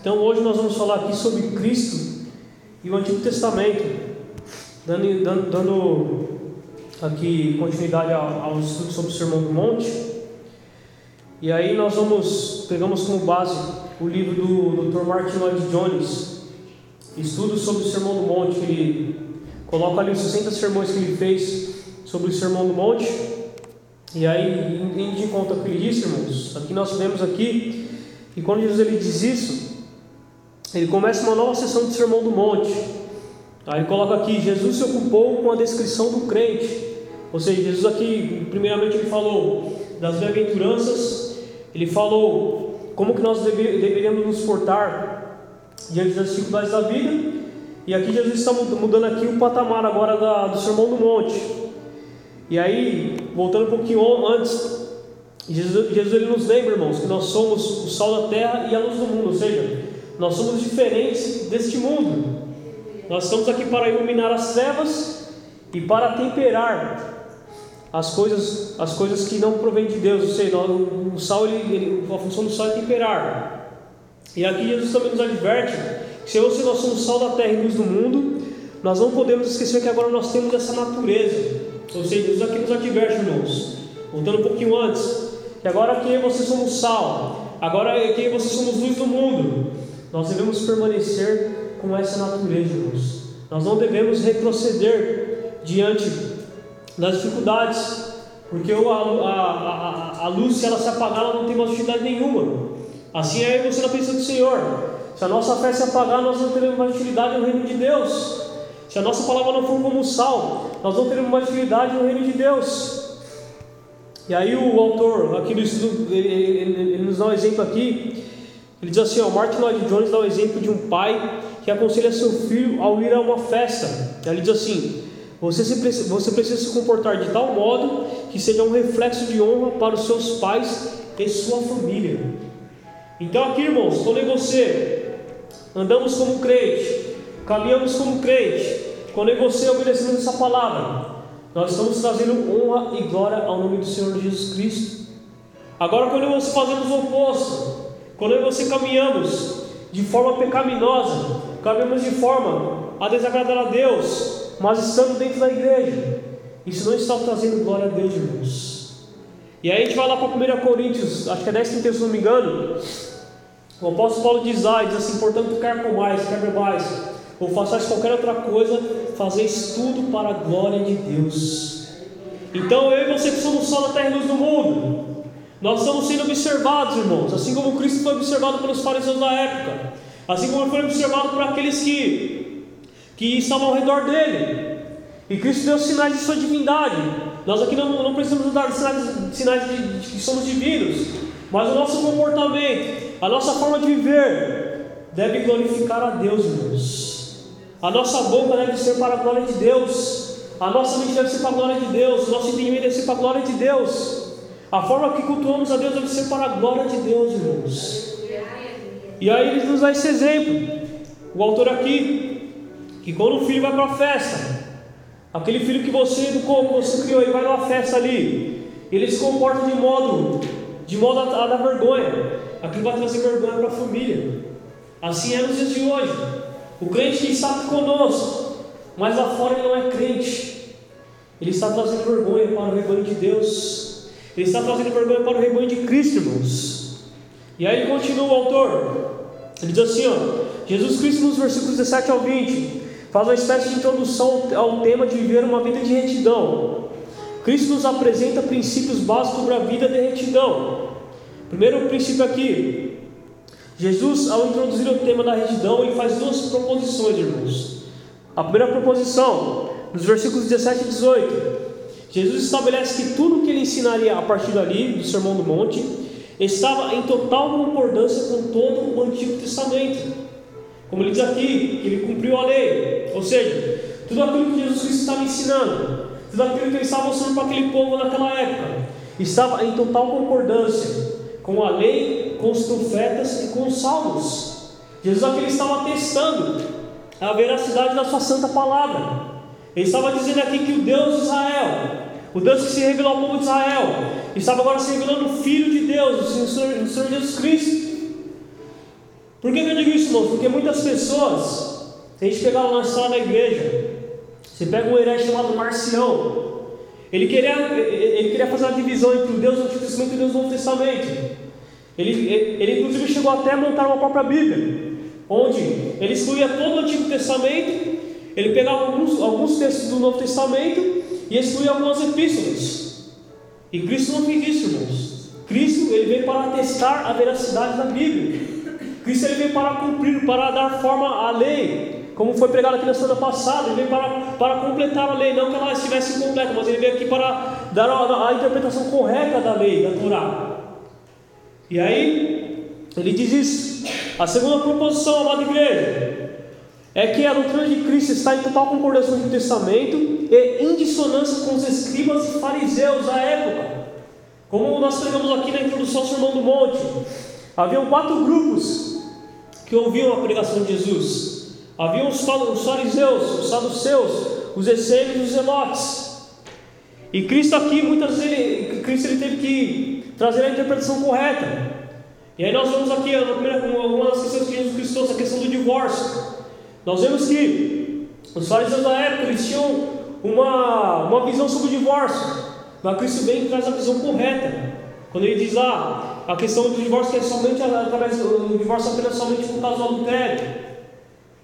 Então hoje nós vamos falar aqui sobre Cristo e o Antigo Testamento, dando, dando, dando aqui continuidade ao, ao estudo sobre o Sermão do Monte. E aí nós vamos, pegamos como base o livro do Dr. Martin Lloyd Jones, Estudo sobre o Sermão do Monte, que ele coloca ali os 60 sermões que ele fez sobre o Sermão do Monte. E aí, indo de conta o que ele disse, irmãos, aqui nós vemos aqui, e quando Jesus ele diz isso, ele começa uma nova sessão do Sermão do Monte. Aí ele coloca aqui, Jesus se ocupou com a descrição do crente. Ou seja, Jesus aqui, primeiramente ele falou das bem-aventuranças, ele falou como que nós deveríamos nos portar diante das dificuldades da vida, e aqui Jesus está mudando aqui o patamar agora da, do Sermão do Monte. E aí, voltando um pouquinho antes, Jesus, Jesus ele nos lembra, irmãos, que nós somos o sal da terra e a luz do mundo, ou seja, nós somos diferentes deste mundo. Nós estamos aqui para iluminar as trevas e para temperar as coisas, as coisas que não provêm de Deus. Ou seja, o sal, ele, a função do sal é temperar. E aqui Jesus também nos adverte que se nós somos sal da terra e luz do mundo, nós não podemos esquecer que agora nós temos essa natureza. Ou seja, Jesus aqui nos adverte, irmãos. Voltando um pouquinho antes, que agora que vocês somos sal, agora que vocês somos luz do mundo, nós devemos permanecer com essa natureza, irmãos. Nós não devemos retroceder diante das dificuldades, porque a, a, a, a luz, se ela se apagar, ela não tem mais utilidade nenhuma. Assim é você na presença do Senhor. Se a nossa fé se apagar, nós não teremos mais utilidade no reino de Deus. Se a nossa palavra não for como sal, nós não teremos mais utilidade no reino de Deus. E aí o autor aqui do estudo, ele, ele, ele nos dá um exemplo aqui ele diz assim: ó, Martin Lloyd Jones dá o exemplo de um pai que aconselha seu filho ao ir a uma festa. Ele diz assim: você, se, você precisa se comportar de tal modo que seja um reflexo de honra para os seus pais e sua família. Então, aqui, irmãos, quando você andamos como crente, caminhamos como crente, quando você obedecemos essa palavra, nós estamos trazendo honra e glória ao nome do Senhor Jesus Cristo. Agora, quando você fazemos o oposto, quando eu e você caminhamos de forma pecaminosa, caminhamos de forma a desagradar a Deus, mas estando dentro da igreja, isso não está trazendo glória a Deus, irmãos. E aí a gente vai lá para 1 Coríntios, acho que é 10, 31, se não me engano. O apóstolo Paulo diz, ah, diz assim: portanto, quer comais, quer bebais, ou façais qualquer outra coisa, fazeis tudo para a glória de Deus. Então eu e você que somos só da terra e luz do mundo, nós estamos sendo observados, irmãos, assim como Cristo foi observado pelos fariseus da época, assim como foi observado por aqueles que, que estavam ao redor dele. E Cristo deu sinais de sua divindade. Nós aqui não, não precisamos dar sinais, sinais de, de que somos divinos, mas o nosso comportamento, a nossa forma de viver, deve glorificar a Deus, irmãos. A nossa boca deve ser para a glória de Deus, a nossa mente deve ser para a glória de Deus, o nosso entendimento deve ser para a glória de Deus. A forma que cultuamos a Deus deve ser para a glória de Deus, irmãos. E aí ele nos dá esse exemplo. O autor aqui, que quando o filho vai para a festa, aquele filho que você educou, que você criou, ele vai numa festa ali, ele se comporta de modo, de modo a, a dar vergonha. Aquilo vai trazer vergonha para a família. Assim é nos dias de hoje. O crente está conosco, mas lá fora ele não é crente. Ele está trazendo vergonha para o rebanho de Deus. Ele está trazendo vergonha para o rebanho de Cristo, irmãos. E aí continua o autor. Ele diz assim: ó, Jesus Cristo, nos versículos 17 ao 20, faz uma espécie de introdução ao tema de viver uma vida de retidão. Cristo nos apresenta princípios básicos sobre a vida de retidão. Primeiro princípio aqui: Jesus, ao introduzir o tema da retidão, ele faz duas proposições, irmãos. A primeira proposição, nos versículos 17 e 18, Jesus estabelece que tudo que ele ensinaria a partir dali, do Sermão do Monte, estava em total concordância com todo o Antigo Testamento. Como ele diz aqui, ele cumpriu a lei, ou seja, tudo aquilo que Jesus Cristo estava ensinando, tudo aquilo que ele estava mostrando para aquele povo naquela época, estava em total concordância com a lei, com os profetas e com os salmos. Jesus aqui estava testando a veracidade da sua santa palavra. Ele estava dizendo aqui que o Deus de Israel o Deus que se revelou ao povo de Israel estava agora se revelando o Filho de Deus, o Senhor, o Senhor Jesus Cristo. Por que, eu digo isso, irmãos? Porque muitas pessoas, se a gente pegar na sala da igreja, você pega um herege chamado Marcião, ele queria, ele queria fazer uma divisão entre o Deus do Antigo Testamento e o Deus do Novo Testamento. Ele, ele, inclusive chegou até a montar uma própria Bíblia, onde ele excluía todo o Antigo Testamento, ele pegava alguns, alguns textos do Novo Testamento e excluía algumas epístolas. E Cristo não fez isso, irmãos. Cristo ele veio para atestar a veracidade da Bíblia. Cristo ele veio para cumprir, para dar forma à lei como foi pregado aqui na semana passada, ele veio para, para completar a lei, não que ela estivesse incompleta, mas ele veio aqui para dar a, a interpretação correta da lei, da Torá. E aí, ele diz isso. A segunda proposição, amada igreja, é que a doutrina de Cristo está em total concordância com o Testamento e em dissonância com os escribas e fariseus da época. Como nós pregamos aqui na introdução ao Sermão do Monte, haviam quatro grupos que ouviam a pregação de Jesus. Havia os, fariseus, os saduceus, os essênios e os zelotes. E Cristo aqui, muitas vezes, Cristo ele teve que trazer a interpretação correta. E aí nós vemos aqui uma das questões que Jesus Cristo trouxe, a questão do divórcio. Nós vemos que os fariseus da época eles tinham uma, uma visão sobre o divórcio. Mas Cristo vem e traz a visão correta. Quando ele diz lá ah, a questão do divórcio é somente através do divórcio apenas somente por causa do adultério.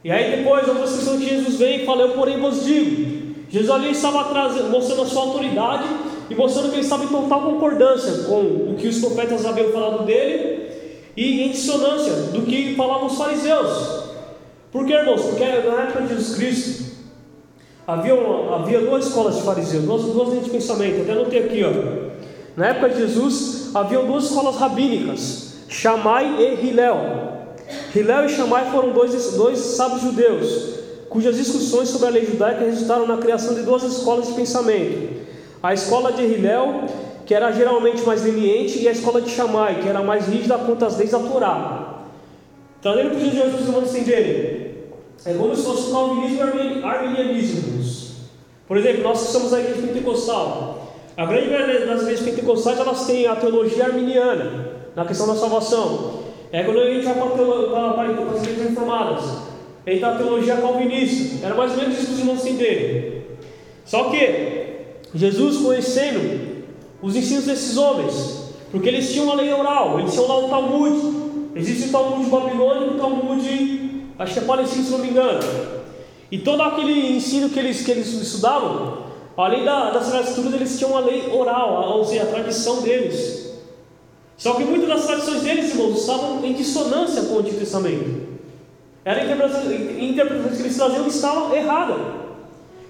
E aí depois outras questões que Jesus vem e fala, eu porém vos digo. Jesus ali estava trazendo, mostrando a sua autoridade e mostrando que ele estava em total concordância com o que os profetas haviam falado dele e em dissonância do que falavam os fariseus. Por que, irmãos? Porque na época de Jesus Cristo havia, uma, havia duas escolas de fariseus, duas, duas linhas de pensamento. Até anotei aqui, ó. Na época de Jesus havia duas escolas rabínicas, Shammai e Hilel. Hilel e Shammai foram dois, dois sábios judeus, cujas discussões sobre a lei judaica resultaram na criação de duas escolas de pensamento. A escola de Hilel, que era geralmente mais leniente, e a escola de Shammai, que era mais rígida quanto às leis da Torá. Trazendo para os para os irmãos entenderem, é como se fosse o calvinismo e arminianismo. Por exemplo, nós que somos a igreja pentecostal, a grande maioria das igrejas pentecostais elas têm a teologia arminiana na questão da salvação. É quando a gente vai para, as igrejas reformadas. Ele está a teologia calvinista. Era mais ou menos isso que os irmãos entenderem. Só que Jesus conhecendo os ensinos desses homens, porque eles tinham uma lei oral, eles tinham lá o Talmud. Existe o Talmud babilônico e o Talmud, acho que é palestino, se não me engano. E todo aquele ensino que eles, que eles estudavam, além da, das Escrituras, eles tinham uma lei oral, ou seja, a tradição deles. Só que muitas das tradições deles, irmãos, estavam em dissonância com o Antigo Testamento. Era a interpretação, a interpretação que eles traziam estava errada.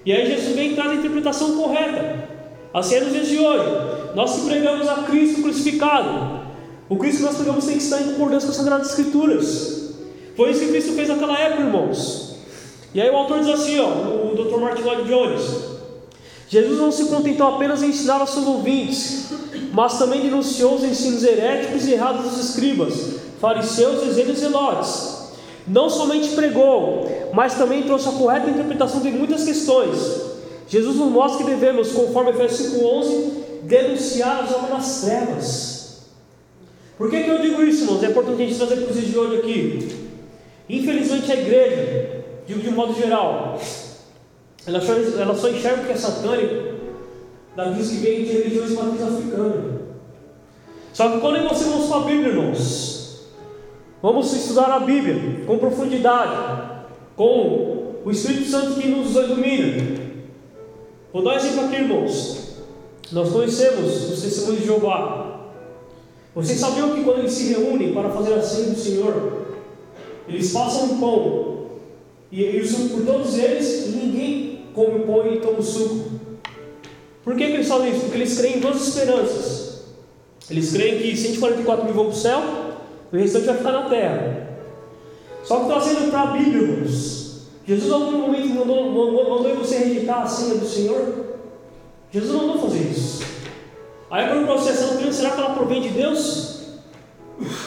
E aí Jesus vem traz a interpretação correta. Assim é nos dias de hoje. Nós que pregamos a Cristo crucificado. O Cristo que nós pregamos tem que estar em concordância com as Sagradas Escrituras. Foi isso que Cristo fez naquela época, irmãos. E aí o autor diz assim, ó, o Dr. Martin Lloyd Jones. Jesus não se contentou apenas em ensinar aos seus ouvintes, mas também denunciou os ensinos heréticos e errados dos escribas, fariseus, ezelos e zelotes. Não somente pregou, mas também trouxe a correta interpretação de muitas questões. Jesus nos mostra que devemos, conforme Efésios 5,11, denunciar as obras das trevas. Por que, que eu digo isso, irmãos? É importante a gente trazer para os de hoje aqui. Infelizmente, a igreja, digo de um modo geral, ela só, ela só enxerga o que é satânico daqueles que vêm de religiões matriz africana. Só que quando nós vamos para a Bíblia, irmãos, vamos estudar a Bíblia com profundidade, com o Espírito Santo que nos ilumina. Vou dar um exemplo aqui, irmãos. Nós conhecemos os testemunhos de Jeová. Vocês sabiam que quando eles se reúnem para fazer a ceia do Senhor, eles passam pão, e, e o suco por todos eles, e ninguém come pão e toma o suco. Por que, que eles falam isso? Porque eles creem em duas esperanças. Eles creem que 144 mil vão para o céu, o restante vai ficar na terra. Só que está sendo para irmãos. Jesus, em algum momento, mandou, mandou, mandou você rejeitar a ceia do Senhor? Jesus não mandou fazer isso. Aí, quando o processo é doutrina, será que ela provém de Deus?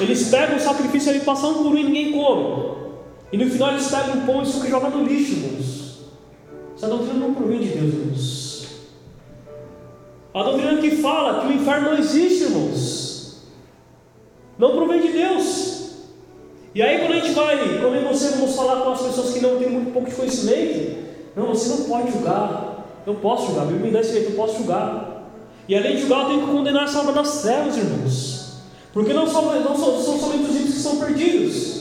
Eles pegam o sacrifício ali, passam por um e ninguém come. E no final eles pegam o pão e suco e jogam no lixo, irmãos. Essa doutrina não provém de Deus, irmãos. A doutrina que fala que o inferno não existe, irmãos, não provém de Deus. E aí quando a gente vai, quando eu você vamos falar com as pessoas que não têm muito pouco de conhecimento, não, você não pode julgar. Eu posso julgar, a Bíblia me dá esse jeito, eu posso julgar. E além de julgar, eu tenho que condenar essa obra das trevas, irmãos. Porque não são, não são, são somente os ímpios que são perdidos.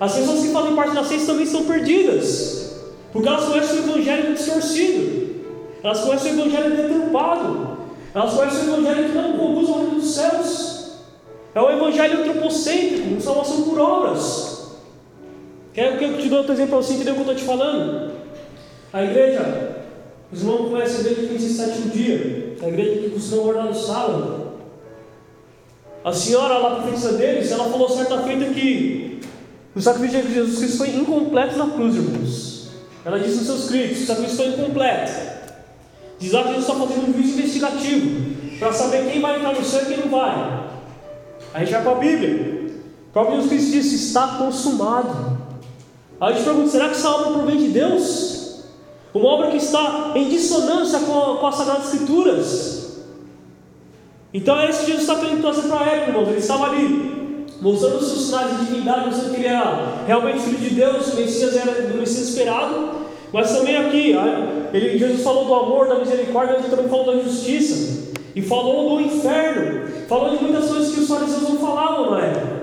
As pessoas que fazem parte da ciência também são perdidas. Porque elas conhecem o Evangelho distorcido. Elas conhecem o Evangelho deturpado. Elas conhecem o Evangelho que não conduz ao reino dos céus. É o Evangelho antropocêntrico, salvação por obras. Quer que eu te dou outro exemplo para você entender o que eu estou te falando? A igreja, os irmãos conhecem que existe sétimo dia. A igreja que costuma guardar no sábado. A senhora lá, profetisa deles, ela falou certa feita que o sacrifício de Jesus Cristo foi incompleto na cruz, irmãos. Ela disse nos seus que o sacrifício foi incompleto. Diz lá que Jesus está fazendo um juízo investigativo para saber quem vai entrar no céu e quem não vai. A gente vai para a Bíblia. O próprio Jesus Cristo disse: está consumado. Aí a gente pergunta: será que essa obra provém de Deus? Uma obra que está em dissonância com, com as Sagradas Escrituras. Então é isso que Jesus está trazer para a época, irmãos. Ele estava ali, mostrando os seus sinais de divindade, mostrando que ele era realmente filho de Deus, o Messias era o Messias esperado. Mas também aqui, ele, Jesus falou do amor, da misericórdia, ele também falou da justiça. E falou do inferno. Falou de muitas coisas que os fariseus não falavam na época.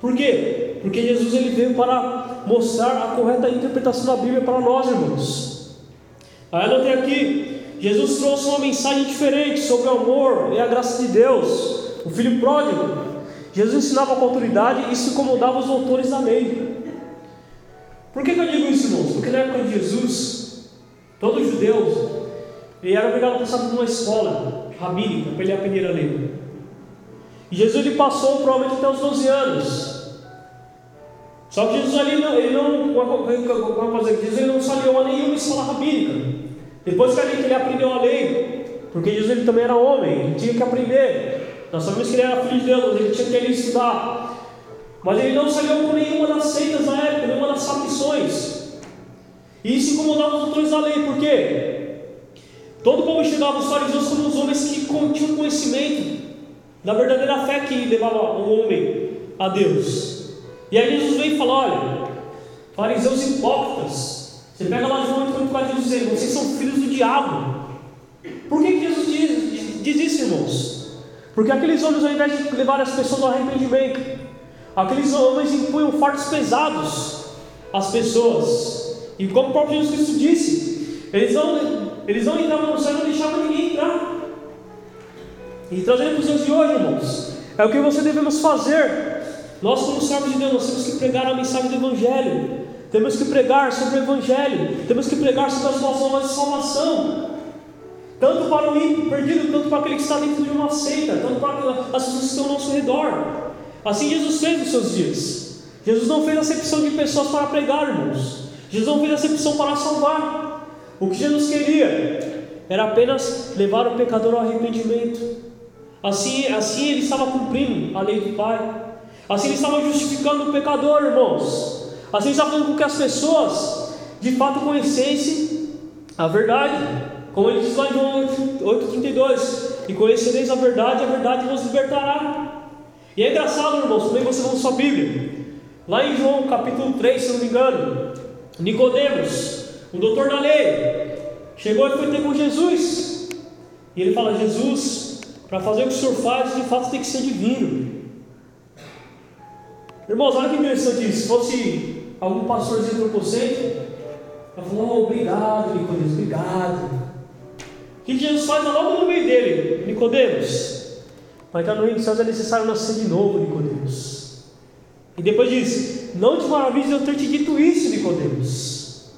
Por quê? Porque Jesus ele veio para mostrar a correta interpretação da Bíblia para nós, irmãos. Aí eu tenho aqui, Jesus trouxe uma mensagem diferente sobre o amor e a graça de Deus. O filho pródigo. Jesus ensinava com autoridade e isso incomodava os autores da lei. Por que, que eu digo isso, irmãos? Porque na época de Jesus, todo judeu ele era obrigado a passar por uma escola rabínica para ele aprender a lei. E Jesus ele passou provavelmente até os 12 anos. Só que Jesus ali não, ele não, Jesus ele não saliou a nenhuma escola rabínica. Depois que ele aprendeu a lei, porque Jesus ele também era homem, ele tinha que aprender. Nós sabemos que ele era filho de Deus, ele tinha que estudar. Mas ele não saiu com nenhuma das seitas na época, nenhuma das facções. E isso incomodava os autores da lei, por quê? Todo povo enxergava os fariseus como os homens que tinham conhecimento da verdadeira fé que levava o homem a Deus. E aí Jesus veio e falou: olha, fariseus hipócritas, você pega lá João 34 e diz: vocês são filhos do diabo. Por que, Jesus diz, diz isso, irmãos? Porque aqueles homens, ao invés de levar as pessoas ao arrependimento, aqueles homens impunham fardos pesados às pessoas. E como o próprio Jesus Cristo disse, eles não, eles não entravam no céu não deixavam ninguém entrar. E trazendo para os dias de hoje, irmãos, é o que você devemos fazer. Nós, como servos de Deus, nós temos que pregar a mensagem do Evangelho. Temos que pregar sobre o Evangelho, temos que pregar sobre as boas novas de salvação, tanto para o ímpio perdido, tanto para aquele que está dentro de uma seita, tanto para as pessoas que estão ao nosso redor. Assim Jesus fez nos seus dias. Jesus não fez acepção de pessoas para pregar, irmãos. Jesus não fez acepção para salvar. O que Jesus queria era apenas levar o pecador ao arrependimento. Assim, assim ele estava cumprindo a lei do Pai. Assim ele estava justificando o pecador, irmãos. Assim está fazendo com que as pessoas de fato conhecessem a verdade. Como ele diz lá em João 8,32: E conhecereis a verdade, a verdade vos libertará. E é engraçado, irmãos, também você vão sua Bíblia. Lá em João capítulo 3, se não me engano, Nicodemos, o doutor da lei, chegou e foi ter com Jesus. E ele fala: Jesus, para fazer o que o senhor faz, de fato tem que ser divino. Irmãos, olha que interessante isso. Se fosse algum pastorzinho antropocêntrico, ela falou, oh, obrigado, Nicodemos, obrigado. O que Jesus faz logo no meio dele? Nicodemos, para entrar no reino dos céus é necessário nascer de novo, Nicodemos. E depois diz, não te maravilhes eu ter te dito isso, Nicodemos.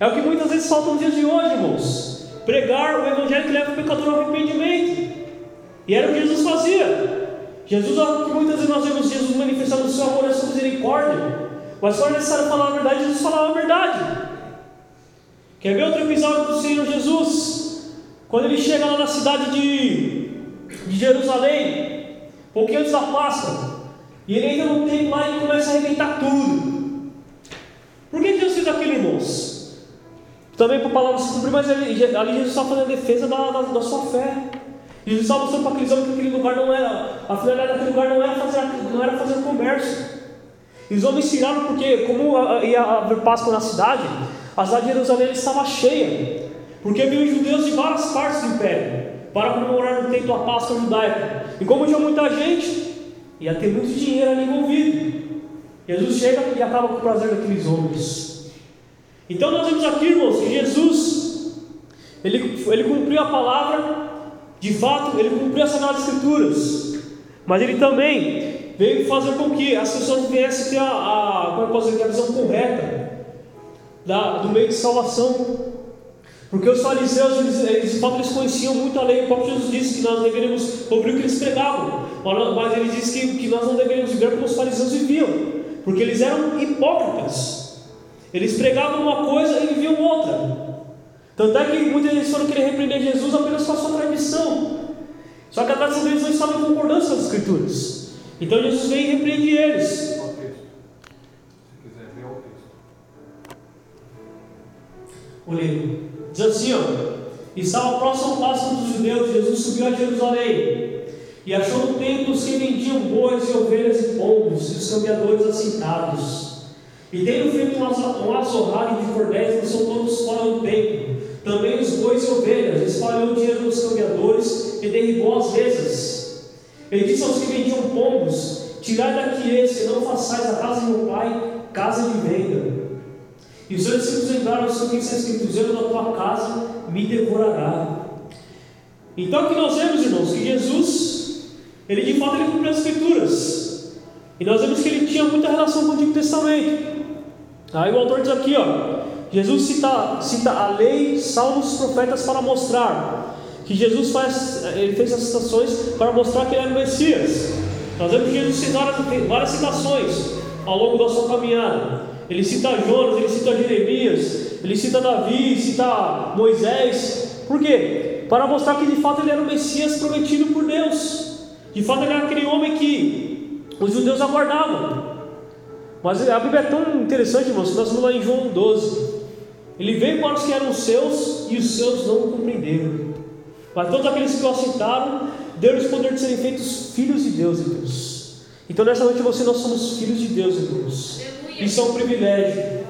É o que muitas vezes falta nos dias de hoje, irmãos. Pregar o evangelho que leva o pecador ao arrependimento. E era o que Jesus fazia. Jesus, muitas vezes nós vemos Jesus manifestando o seu amor e a sua misericórdia. Mas quando é necessário falar a verdade, Jesus falava a verdade. Quer ver outro episódio do Senhor Jesus? Quando ele chega lá na cidade de, de Jerusalém, pouquinho antes da Páscoa, e ele entra no templo lá e começa a arrebentar tudo. Por que Jesus fez aquilo, irmãos? Também para a palavra se cumprir, mas ali, ali Jesus está fazendo a defesa da, da, da sua fé. Jesus estava mostrando para aqueles homens que aquele lugar não era, a finalidade daquele lugar não era fazer, não era fazer comércio. E os homens tiraram porque, como ia haver Páscoa na cidade, a cidade de Jerusalém estava cheia. Porque vinham judeus de várias partes do império para comemorar no templo a Páscoa judaica. E como tinha muita gente, ia ter muito dinheiro ali envolvido. Jesus chega e acaba com o prazer daqueles homens. Então nós vemos aqui, irmãos, que Jesus ele, ele cumpriu a palavra, de fato, ele cumpriu as Sagradas Escrituras, mas ele também veio fazer com que as pessoas viessem ter a, a, como posso dizer, a visão correta da, do meio de salvação. Porque os fariseus, eles, eles, eles conheciam muito a lei. O próprio Jesus disse que nós deveríamos ouvir o que eles pregavam. Mas ele disse que, que nós não deveríamos viver como os fariseus viviam. Porque eles eram hipócritas. Eles pregavam uma coisa e viviam outra. Tanto é que muitas vezes foram querer repreender Jesus apenas com a sua tradição. Só que a tradição deles não estava em concordância com as Escrituras. Então Jesus vem e repreende eles. Olhei. Diz assim, ó. Estava próximo ao passo dos judeus, Jesus subiu a Jerusalém. E achou no templo que vendiam bois e ovelhas e pombos, e os cambiadores assentados. E tendo feito um azorrague de cordéis, lançou todos fora do templo. Também os bois e ovelhas, espalhou o dinheiro dos cambiadores e derribou as mesas. Ele disse aos que vendiam pombos: Tirai daqui esse, não façais a casa de meu pai casa de venda. E os seus discípulos lembraram sobre o que está escrito: da tua casa me devorará. Então, o que nós vemos, irmãos? Que Jesus, ele de fato ele cumpriu as Escrituras. E nós vemos que ele tinha muita relação com o Antigo Testamento. Aí o autor diz aqui, ó. Jesus cita, cita a lei, salmos, profetas para mostrar que Jesus faz, ele fez essas citações para mostrar que ele era o Messias. Nós vemos que Jesus fez várias, citações ao longo da sua caminhada. Ele cita Jonas, ele cita Jeremias, ele cita Davi, cita Moisés. Por quê? Para mostrar que de fato ele era o Messias prometido por Deus. De fato ele era aquele homem que os judeus aguardavam. Mas a Bíblia é tão interessante, irmãos, nós vamos lá em João 12. Ele veio para os que eram seus e os seus não o compreenderam. Mas todos aqueles que o aceitaram, deu-lhes poder de serem feitos filhos de Deus, irmãos. Então nessa noite você nós somos filhos de Deus, irmãos. Isso é um privilégio.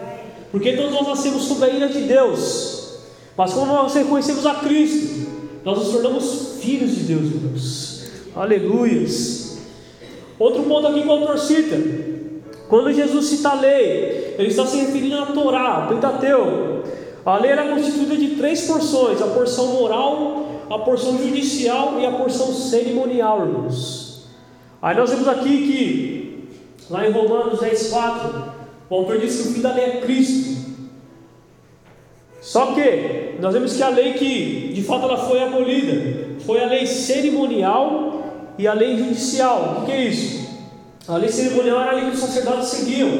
Porque todos nós nascemos sob a ira de Deus. Mas quando nós reconhecemos a Cristo, nós nos tornamos filhos de Deus, irmãos. Aleluias. Outro ponto aqui que o autor cita. Quando Jesus cita a lei, ele está se referindo à Torá, Pentateuco. A lei era constituída de três porções: a porção moral, a porção judicial e a porção cerimonial, irmãos. Aí nós vemos aqui que, lá em Romanos 10, 4, o autor diz que o fim da lei é Cristo. Só que nós vemos que a lei que de fato ela foi abolida foi a lei cerimonial e a lei judicial. O que é isso? A lei cerimonial era a lei que os sacerdotes seguiam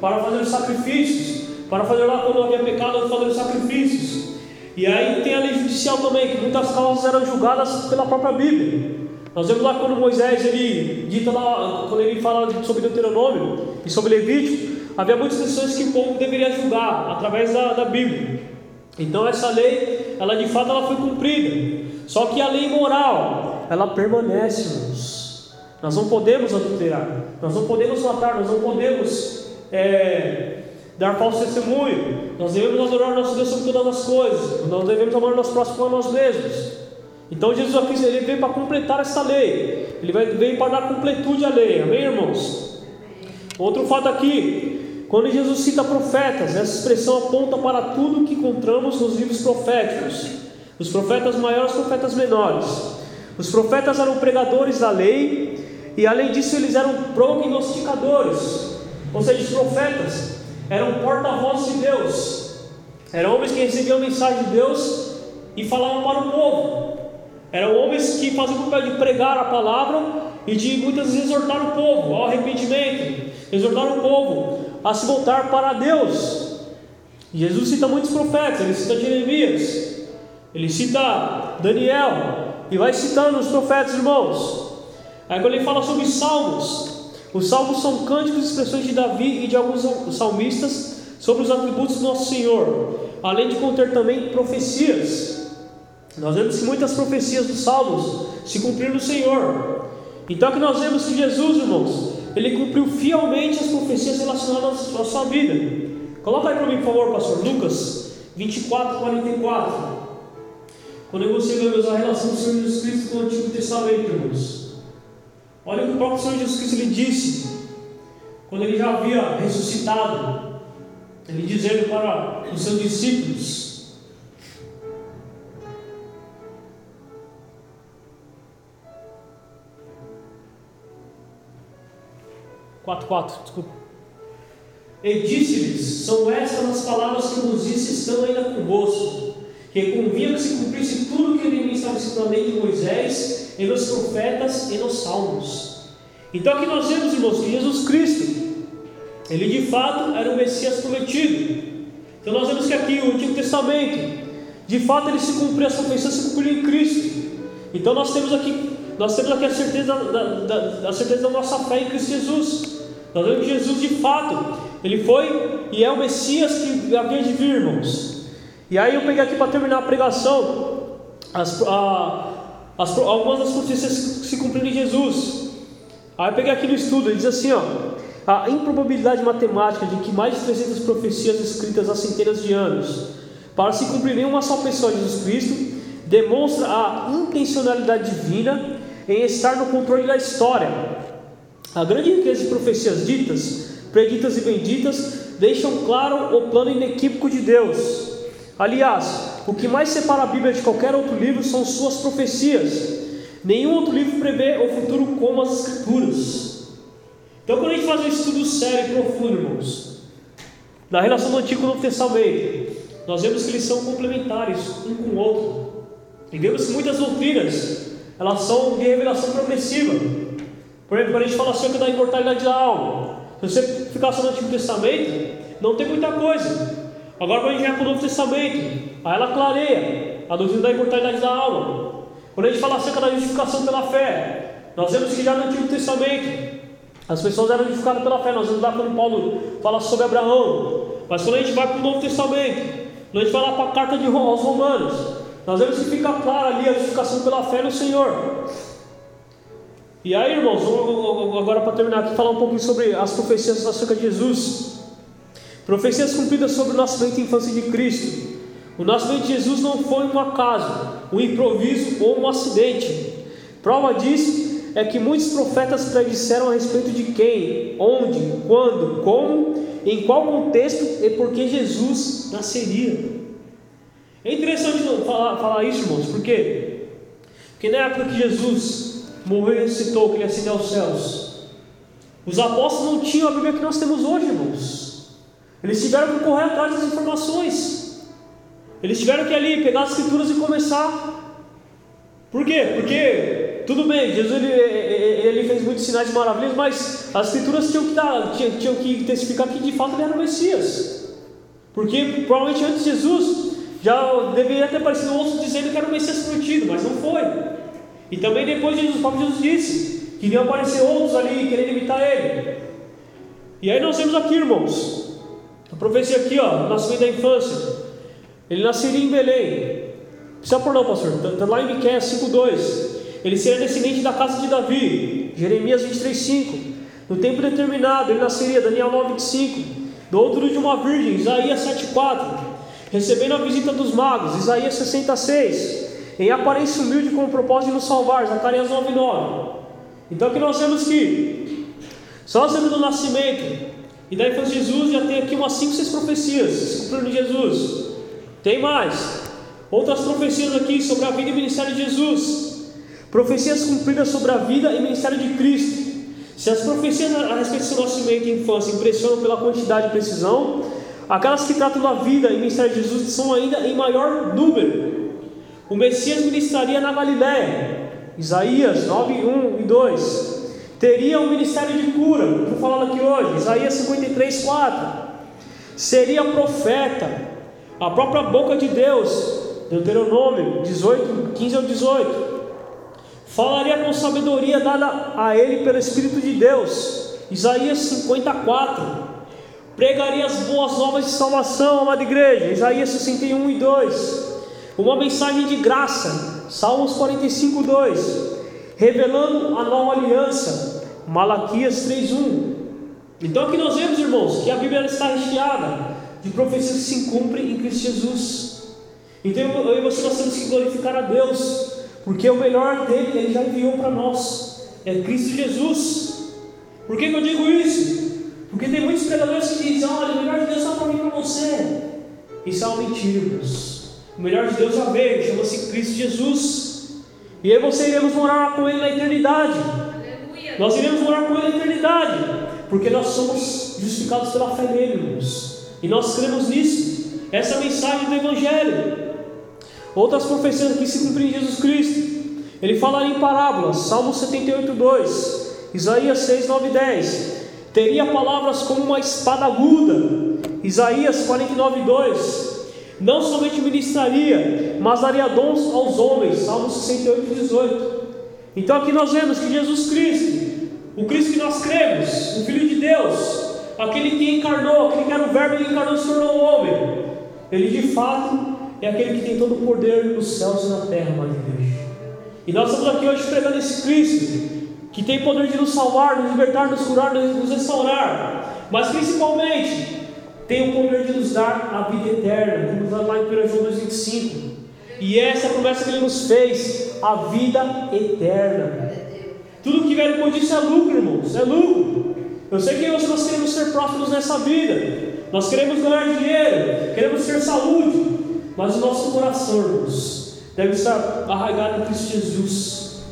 para fazer os sacrifícios, para fazer lá quando havia pecado, fazer os sacrifícios. E aí tem a lei judicial também, que muitas causas eram julgadas pela própria Bíblia. Nós vemos lá quando Moisés ele dita lá, quando ele fala sobre Deuteronômio e sobre Levítico, havia muitas questões que o povo deveria julgar através da, da Bíblia. Então essa lei, ela de fato ela foi cumprida. Só que a lei moral, ela permanece, irmãos. Nós não podemos adulterar, nós não podemos matar, nós não podemos é, dar falso testemunho. Nós devemos adorar nosso Deus sobre todas as coisas. Nós devemos amar o nosso próximo a nós mesmos. Então Jesus aqui ele veio para completar essa lei. Ele veio para dar completude à lei. Amém, irmãos? Outro fato aqui, quando Jesus cita profetas, essa expressão aponta para tudo que encontramos nos livros proféticos. Os profetas maiores, os profetas menores. Os profetas eram pregadores da lei e além disso eles eram prognosticadores. Ou seja, os profetas eram porta-vozes de Deus. Eram homens que recebiam a mensagem de Deus e falavam para o povo. Eram homens que faziam o papel de pregar a palavra e de muitas vezes exortar o povo ao arrependimento, exortar o povo a se voltar para Deus. Jesus cita muitos profetas, ele cita Jeremias, ele cita Daniel, e vai citando os profetas, irmãos. Aí quando ele fala sobre salmos, os salmos são cânticos e expressões de Davi e de alguns salmistas sobre os atributos do nosso Senhor, além de conter também profecias. Nós vemos que muitas profecias dos salmos se cumpriram no Senhor. Então que nós vemos que Jesus, irmãos, ele cumpriu fielmente as profecias relacionadas à sua vida. Coloca aí para mim, por favor, pastor Lucas 24, 44. Quando você usar a relação do Senhor Jesus Cristo com o Antigo Testamento, irmãos. Olha o que o próprio Senhor Jesus Cristo lhe disse, quando ele já havia ressuscitado, ele dizendo para os seus discípulos: 4,4, desculpa. E disse-lhes: São estas as palavras que nos disse, estão ainda convosco, que convinha que se cumprisse tudo que ele estava escrito na lei de Moisés, e nos profetas e nos salmos. Então aqui nós vemos, irmãos, que Jesus Cristo, ele de fato era o Messias prometido. Então nós vemos que aqui o Antigo Testamento, de fato ele se cumpriu, as profecias se cumpriram em Cristo. Então nós temos aqui, nós temos aqui a certeza da, da, da certeza da nossa fé em Cristo Jesus. Nós vemos que Jesus de fato, ele foi e é o Messias que havia de vir, irmãos. E aí eu peguei aqui para terminar a pregação as, a, as, algumas das profecias que se cumpriram em Jesus. Aí eu peguei aqui no estudo, ele diz assim: ó, a improbabilidade matemática de que mais de 300 profecias escritas há centenas de anos para se cumprir em uma só pessoa, Jesus Cristo, demonstra a intencionalidade divina em estar no controle da história a grande riqueza de profecias ditas, preditas e benditas, deixam claro o plano inequívoco de Deus. Aliás, o que mais separa a Bíblia de qualquer outro livro são suas profecias. Nenhum outro livro prevê o futuro como as Escrituras. Então, quando a gente faz um estudo sério e profundo, irmãos, da relação do Antigo e Novo Testamento, nós vemos que eles são complementares um com o outro. E vemos que muitas doutrinas elas são de revelação progressiva. Por exemplo, quando a gente fala acerca da imortalidade da alma, se você ficar só no Antigo Testamento, não tem muita coisa. Agora, quando a gente vai para o Novo Testamento, aí ela clareia a doutrina da imortalidade da alma. Quando a gente fala acerca da justificação pela fé, nós vemos que já no Antigo Testamento as pessoas eram justificadas pela fé. Nós vemos lá quando Paulo fala sobre Abraão. Mas quando a gente vai para o Novo Testamento, quando a gente vai lá para a carta de aos Romanos, nós vemos que fica clara ali a justificação pela fé no Senhor. E aí, irmãos, agora para terminar aqui, falar um pouquinho sobre as profecias acerca de Jesus. Profecias cumpridas sobre o nascimento e infância de Cristo. O nascimento de Jesus não foi um acaso, um improviso ou um acidente. Prova disso é que muitos profetas predisseram a respeito de quem, onde, quando, como, em qual contexto e por que Jesus nasceria. É interessante falar, falar isso, irmãos, porque, porque na época que Jesus morreu e ressuscitou, que ele ascendeu aos céus. Os apóstolos não tinham a Bíblia que nós temos hoje, irmãos. Eles tiveram que correr atrás das informações. Eles tiveram que ali pegar as escrituras e começar. Por quê? Porque, tudo bem, Jesus ele, ele fez muitos sinais e maravilhas, mas as escrituras tinham que, dar, tinham, tinham que testificar que de fato ele era o Messias. Porque provavelmente antes de Jesus já deveria ter aparecido outros dizendo que era o Messias prometido, mas não foi. E também depois Jesus, o próprio Jesus disse que iriam aparecer outros ali querendo imitar ele. E aí nós temos aqui, irmãos, profecia aqui, ó, nascimento da infância. Ele nasceria em Belém. Precisa por não, pastor. Está tá lá em Miqueias 5,2. Ele seria descendente da casa de Davi. Jeremias 23,5. No tempo determinado, ele nasceria, Daniel 9,25. Do outro de uma virgem, Isaías 7,4. Recebendo a visita dos magos, Isaías 66 em aparência humilde com o propósito de nos salvar, Zacarias 9,9. Então aqui nós temos que só sendo do nascimento e da infância de Jesus já tem aqui umas 5, 6 profecias se em Jesus. Tem mais. Outras profecias aqui sobre a vida e ministério de Jesus. Profecias cumpridas sobre a vida e ministério de Cristo. Se as profecias a respeito do seu nascimento e infância impressionam pela quantidade e precisão, aquelas que tratam da vida e ministério de Jesus são ainda em maior número. O Messias ministraria na Galiléia. Isaías 9, 1 e 2. Teria um ministério de cura, estou falando aqui hoje, Isaías 53, 4. Seria profeta, a própria boca de Deus, Deuteronômio 18, 15 ao 18. Falaria com sabedoria dada a ele pelo Espírito de Deus, Isaías 54. Pregaria as boas novas de salvação, amada igreja, Isaías 61 e 2 uma mensagem de graça, Salmos 45, 2, revelando a nova aliança, Malaquias 3:1. Então aqui nós vemos, irmãos, que a Bíblia está recheada de profecias que se cumprem em Cristo Jesus. Então eu e você nós temos que glorificar a Deus, porque o melhor dele ele já enviou para nós, é Cristo Jesus. Por que, que eu digo isso? Porque tem muitos pregadores que dizem: olha, o melhor de Deus está para mim para você. Isso é uma mentira, irmãos. O melhor de Deus já veio, chama-se Cristo Jesus. E aí você iremos morar com Ele na eternidade. Aleluia. Nós iremos morar com Ele na eternidade, porque nós somos justificados pela fé nele, irmãos. E nós cremos nisso. Essa é a mensagem do Evangelho. Outras profecias aqui se cumprem em Jesus Cristo. Ele fala em parábolas, Salmo 78, 2, Isaías 6, 9 e 10. Teria palavras como uma espada aguda, Isaías 49, 2. Não somente ministraria, mas daria dons aos homens, Salmo 68, 18. Então aqui nós vemos que Jesus Cristo, o Cristo que nós cremos, o Filho de Deus, aquele que encarnou, aquele que era o Verbo, ele encarnou e se tornou homem. Ele de fato é aquele que tem todo o poder nos céus e na terra, amada igreja. E nós estamos aqui hoje pregando esse Cristo, que tem poder de nos salvar, nos libertar, nos curar, nos restaurar, mas principalmente tem o poder de nos dar a vida eterna, como está lá em 1 João 2,25. E essa é a promessa que ele nos fez, a vida eterna. Tudo que vier depois disso é lucro, irmãos, é lucro. Eu sei que nós queremos ser prósperos nessa vida, nós queremos ganhar dinheiro, queremos ter saúde, mas o nosso coração, irmãos, deve estar arraigado em Cristo Jesus.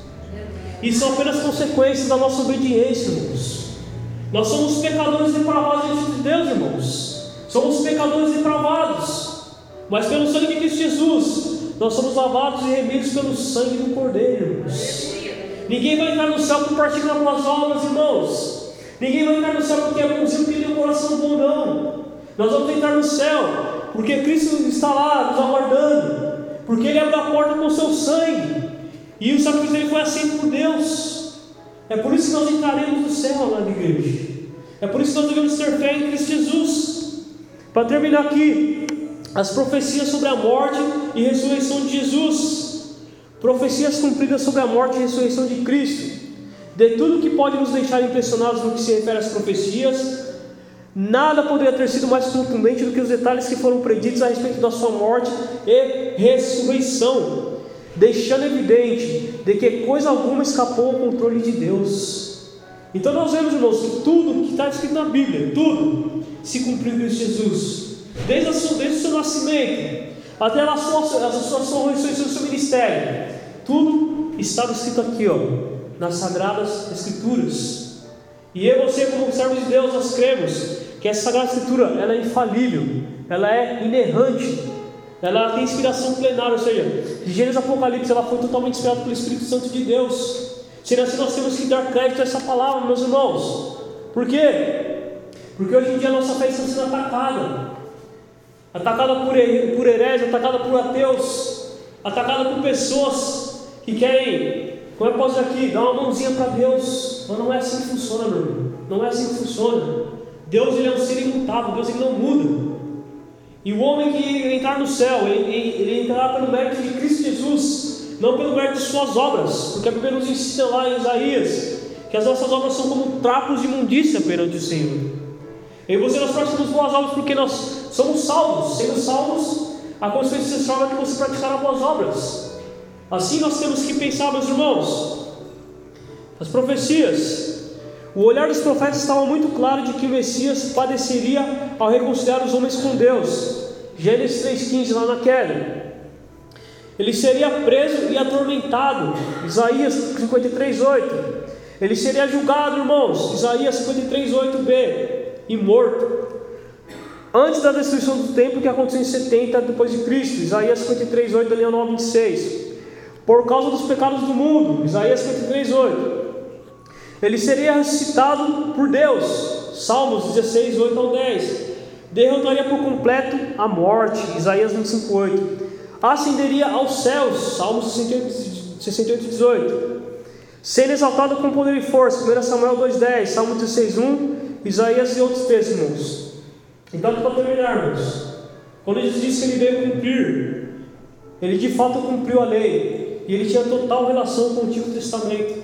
E são apenas consequências da nossa obediência, irmãos. Nós somos pecadores depravados diante de Deus, irmãos. Somos pecadores depravados. Mas pelo sangue de Cristo Jesus, nós somos lavados e remidos pelo sangue do Cordeiro. Ninguém vai entrar no céu por praticar boas obras, irmãos. Ninguém vai entrar no céu porque é bonzinho, porque tem um coração bom, não. Nós vamos entrar no céu porque Cristo está lá nos aguardando, porque Ele abriu a porta com o seu sangue, e o sacrifício dele foi aceito por Deus. É por isso que nós entraremos no céu, na igreja. É por isso que nós devemos ter fé em Cristo Jesus. Para terminar aqui, as profecias sobre a morte e ressurreição de Jesus. Profecias cumpridas sobre a morte e ressurreição de Cristo. De tudo que pode nos deixar impressionados no que se refere às profecias, Nada poderia ter sido mais contundente do que os detalhes que foram preditos a respeito da sua morte e ressurreição, deixando evidente de que coisa alguma escapou ao controle de Deus. Então nós vemos, irmãos, que tudo que está escrito na Bíblia, tudo se cumpriu em Cristo Jesus, desde, sua, desde o seu nascimento até a sua, a sua, a ressurreição do seu ministério, tudo estava escrito aqui, ó, nas Sagradas Escrituras. E eu e você, como servos de Deus, nós cremos que essa Sagrada Escritura ela é infalível, ela é inerrante, ela tem inspiração plenária, ou seja, de Gênesis Apocalipse ela foi totalmente inspirada pelo Espírito Santo de Deus. Sendo assim, nós temos que dar crédito a essa palavra, meus irmãos. Por quê? Porque hoje em dia a nossa fé está sendo atacada atacada por, por hereges, atacada por ateus, atacada por pessoas que querem, como eu posso aqui, dar uma mãozinha para Deus. Mas não é assim que funciona, meu irmão. Não é assim que funciona. Deus ele é um ser imutável, Deus ele não muda. E o homem que entrar no céu, ele, ele entrará pelo mérito de Cristo Jesus, não pelo mérito de suas obras, porque a Bíblia nos ensina lá em Isaías que as nossas obras são como trapos de imundícia perante o Senhor. E você nós praticamos boas obras porque nós somos salvos, sendo salvos, a consequência ser salvo é que você praticará boas obras. Assim nós temos que pensar, meus irmãos, as profecias o olhar dos profetas estava muito claro de que o Messias padeceria ao reconciliar os homens com Deus. Gênesis 3,15 lá na queda. Ele seria preso e atormentado. Isaías 53,8. Ele seria julgado, irmãos. Isaías 53,8b. E morto. Antes da destruição do templo que aconteceu em 70 depois de Cristo. Isaías 53,8, Daniel 9, 26. Por causa dos pecados do mundo. Isaías 53,8 ele seria ressuscitado por Deus. Salmos 16, 8 ao 10. Derrotaria por completo a morte. Isaías 25, 8. Ascenderia aos céus. Salmos 68, 68 18. Sendo exaltado com poder e força. 1 Samuel 2,10. Salmo 16, 1. Isaías e outros textos, irmãos. Então, para terminarmos, quando Jesus disse que ele veio cumprir, ele de fato cumpriu a lei, e ele tinha total relação com o Antigo Testamento.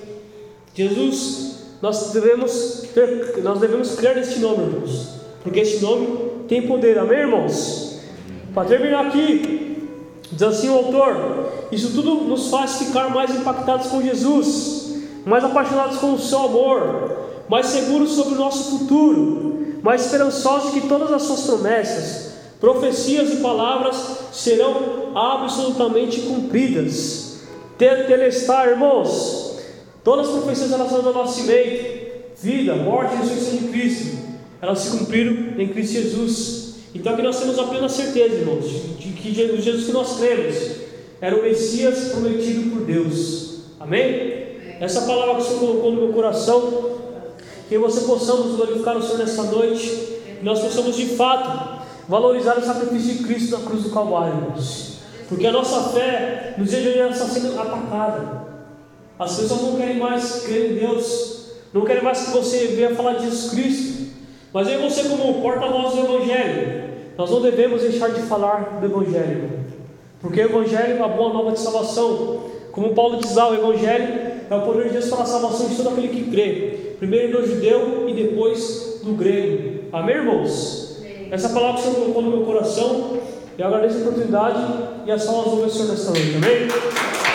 Jesus nós devemos, ter, nós devemos crer neste nome, irmãos. Porque este nome tem poder, amém, irmãos? Para terminar aqui, diz assim o autor: Isso tudo nos faz ficar mais impactados com Jesus, mais apaixonados com o seu amor, mais seguros sobre o nosso futuro, mais esperançosos que todas as suas promessas, profecias e palavras serão absolutamente cumpridas. Telestar, irmãos, todas as profecias relacionadas ao nascimento, vida, morte e ressurreição de Cristo, elas se cumpriram em Cristo Jesus. Então aqui nós temos apenas certeza, irmãos, de que o Jesus que nós cremos era o Messias prometido por Deus. Amém? Essa palavra que o Senhor colocou no meu coração, que você possamos glorificar o Senhor nesta noite, nós possamos de fato valorizar o sacrifício de Cristo na cruz do Calvário. Porque a nossa fé nos dias de hoje está sendo atacada. As pessoas não querem mais crer em Deus, não querem mais que você venha falar de Jesus Cristo. Mas eu e você, como porta-voz do Evangelho, nós não devemos deixar de falar do Evangelho. Porque o Evangelho é a boa nova de salvação. Como Paulo diz lá, o Evangelho é o poder de Deus para a salvação de todo aquele que crê. Primeiro do judeu e depois do grego. Amém, irmãos? Essa palavra que o Senhor colocou no meu coração. Eu agradeço a oportunidade e as salas do Senhor nesta noite. Amém?